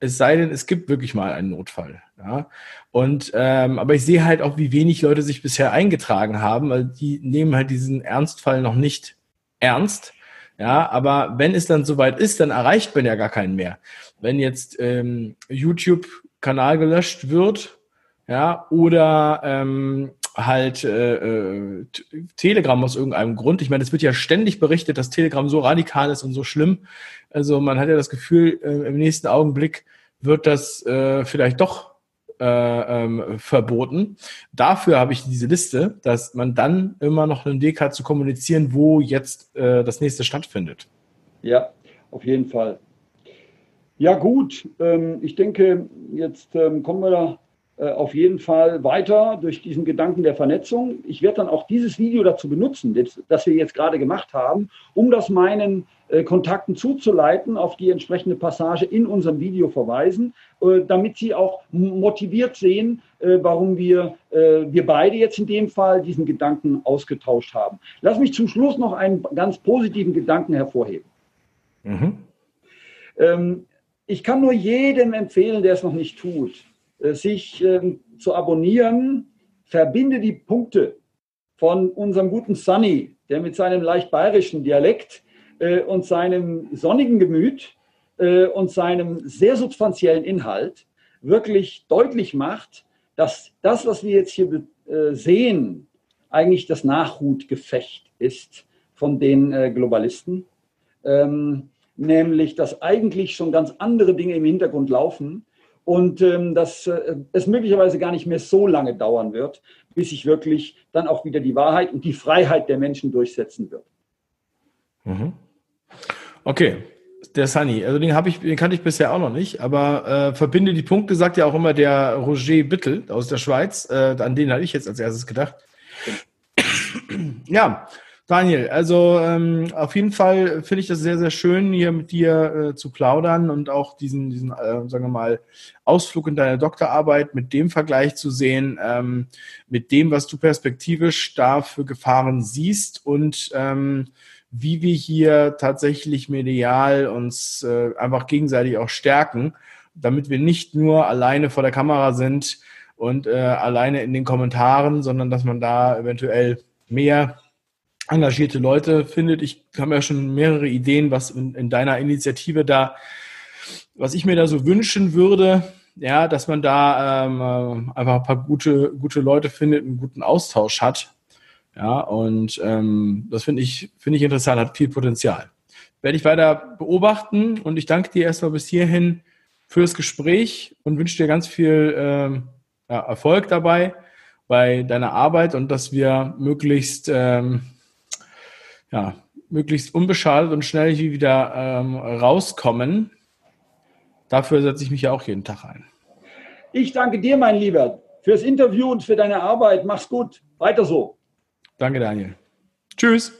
Es sei denn, es gibt wirklich mal einen Notfall. Ja? Und ähm, aber ich sehe halt auch, wie wenig Leute sich bisher eingetragen haben, weil die nehmen halt diesen Ernstfall noch nicht ernst. Ja, aber wenn es dann soweit ist, dann erreicht man ja gar keinen mehr. Wenn jetzt ähm, YouTube-Kanal gelöscht wird, ja, oder ähm, halt äh, äh, Telegram aus irgendeinem Grund. Ich meine, es wird ja ständig berichtet, dass Telegram so radikal ist und so schlimm. Also man hat ja das Gefühl, äh, im nächsten Augenblick wird das äh, vielleicht doch äh, ähm, verboten. Dafür habe ich diese Liste, dass man dann immer noch einen Weg hat zu kommunizieren, wo jetzt äh, das nächste stattfindet. Ja, auf jeden Fall. Ja gut, ähm, ich denke, jetzt ähm, kommen wir da äh, auf jeden Fall weiter durch diesen Gedanken der Vernetzung. Ich werde dann auch dieses Video dazu benutzen, das wir jetzt gerade gemacht haben, um das meinen Kontakten zuzuleiten, auf die entsprechende Passage in unserem Video verweisen, äh, damit sie auch motiviert sehen, warum wir, wir beide jetzt in dem Fall diesen Gedanken ausgetauscht haben. Lass mich zum Schluss noch einen ganz positiven Gedanken hervorheben. Mhm. Ähm, ich kann nur jedem empfehlen, der es noch nicht tut, äh, sich ähm, zu abonnieren, verbinde die Punkte von unserem guten Sunny, der mit seinem leicht bayerischen Dialekt äh, und seinem sonnigen Gemüt äh, und seinem sehr substanziellen Inhalt wirklich deutlich macht, dass das, was wir jetzt hier sehen, eigentlich das Nachhutgefecht ist von den Globalisten. Ähm, nämlich, dass eigentlich schon ganz andere Dinge im Hintergrund laufen und ähm, dass äh, es möglicherweise gar nicht mehr so lange dauern wird, bis sich wirklich dann auch wieder die Wahrheit und die Freiheit der Menschen durchsetzen wird. Mhm. Okay, der Sunny, also den habe ich, den kannte ich bisher auch noch nicht, aber äh, verbinde die Punkte, sagt ja auch immer der Roger Bittel aus der Schweiz. Äh, an den hatte ich jetzt als erstes gedacht. Ja, Daniel, also ähm, auf jeden Fall finde ich das sehr, sehr schön, hier mit dir äh, zu plaudern und auch diesen, diesen äh, sagen wir mal, Ausflug in deine Doktorarbeit mit dem Vergleich zu sehen, ähm, mit dem, was du perspektivisch da für Gefahren siehst und ähm, wie wir hier tatsächlich medial uns äh, einfach gegenseitig auch stärken, damit wir nicht nur alleine vor der Kamera sind und äh, alleine in den Kommentaren, sondern dass man da eventuell mehr engagierte Leute findet. Ich habe ja schon mehrere Ideen, was in, in, deiner Initiative da, was ich mir da so wünschen würde, ja, dass man da ähm, äh, einfach ein paar gute, gute Leute findet, einen guten Austausch hat. Ja, und ähm, das finde ich, finde ich interessant, hat viel Potenzial. Werde ich weiter beobachten und ich danke dir erstmal bis hierhin für das Gespräch und wünsche dir ganz viel ähm, ja, Erfolg dabei bei deiner Arbeit und dass wir möglichst ähm, ja, möglichst unbeschadet und schnell wieder ähm, rauskommen. Dafür setze ich mich ja auch jeden Tag ein. Ich danke dir, mein Lieber, fürs Interview und für deine Arbeit. Mach's gut. Weiter so. Danke, Daniel. Tschüss.